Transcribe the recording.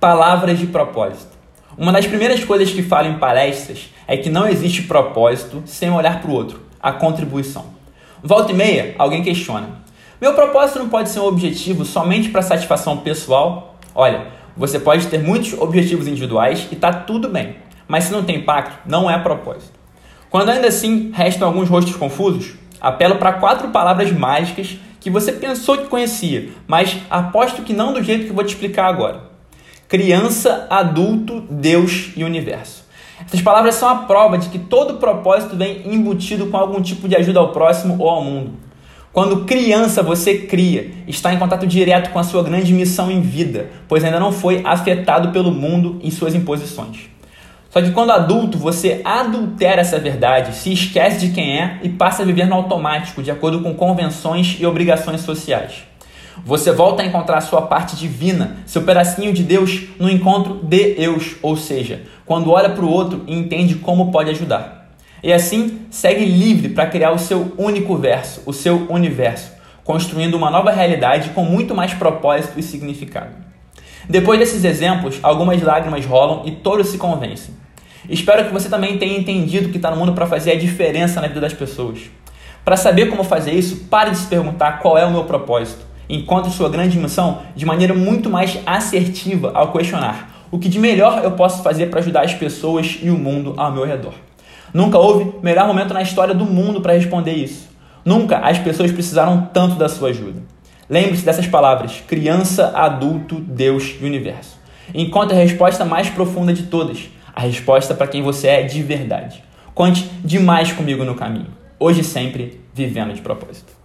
Palavras de propósito. Uma das primeiras coisas que falo em palestras é que não existe propósito sem olhar para o outro, a contribuição. Volta e meia, alguém questiona: Meu propósito não pode ser um objetivo somente para satisfação pessoal? Olha, você pode ter muitos objetivos individuais e está tudo bem, mas se não tem impacto, não é propósito. Quando ainda assim restam alguns rostos confusos, apelo para quatro palavras mágicas que você pensou que conhecia, mas aposto que não do jeito que vou te explicar agora criança, adulto, Deus e universo. Essas palavras são a prova de que todo propósito vem embutido com algum tipo de ajuda ao próximo ou ao mundo. Quando criança você cria, está em contato direto com a sua grande missão em vida, pois ainda não foi afetado pelo mundo em suas imposições. Só que quando adulto você adultera essa verdade, se esquece de quem é e passa a viver no automático, de acordo com convenções e obrigações sociais. Você volta a encontrar a sua parte divina, seu pedacinho de Deus no encontro de Deus, ou seja, quando olha para o outro e entende como pode ajudar. E assim segue livre para criar o seu único verso, o seu universo, construindo uma nova realidade com muito mais propósito e significado. Depois desses exemplos, algumas lágrimas rolam e todos se convencem. Espero que você também tenha entendido que está no mundo para fazer a diferença na vida das pessoas. Para saber como fazer isso, pare de se perguntar qual é o meu propósito encontre sua grande missão de maneira muito mais assertiva ao questionar o que de melhor eu posso fazer para ajudar as pessoas e o mundo ao meu redor. Nunca houve melhor momento na história do mundo para responder isso. Nunca as pessoas precisaram tanto da sua ajuda. Lembre-se dessas palavras: criança, adulto, Deus e universo. Encontre a resposta mais profunda de todas, a resposta para quem você é de verdade. Conte demais comigo no caminho. Hoje sempre, vivendo de propósito.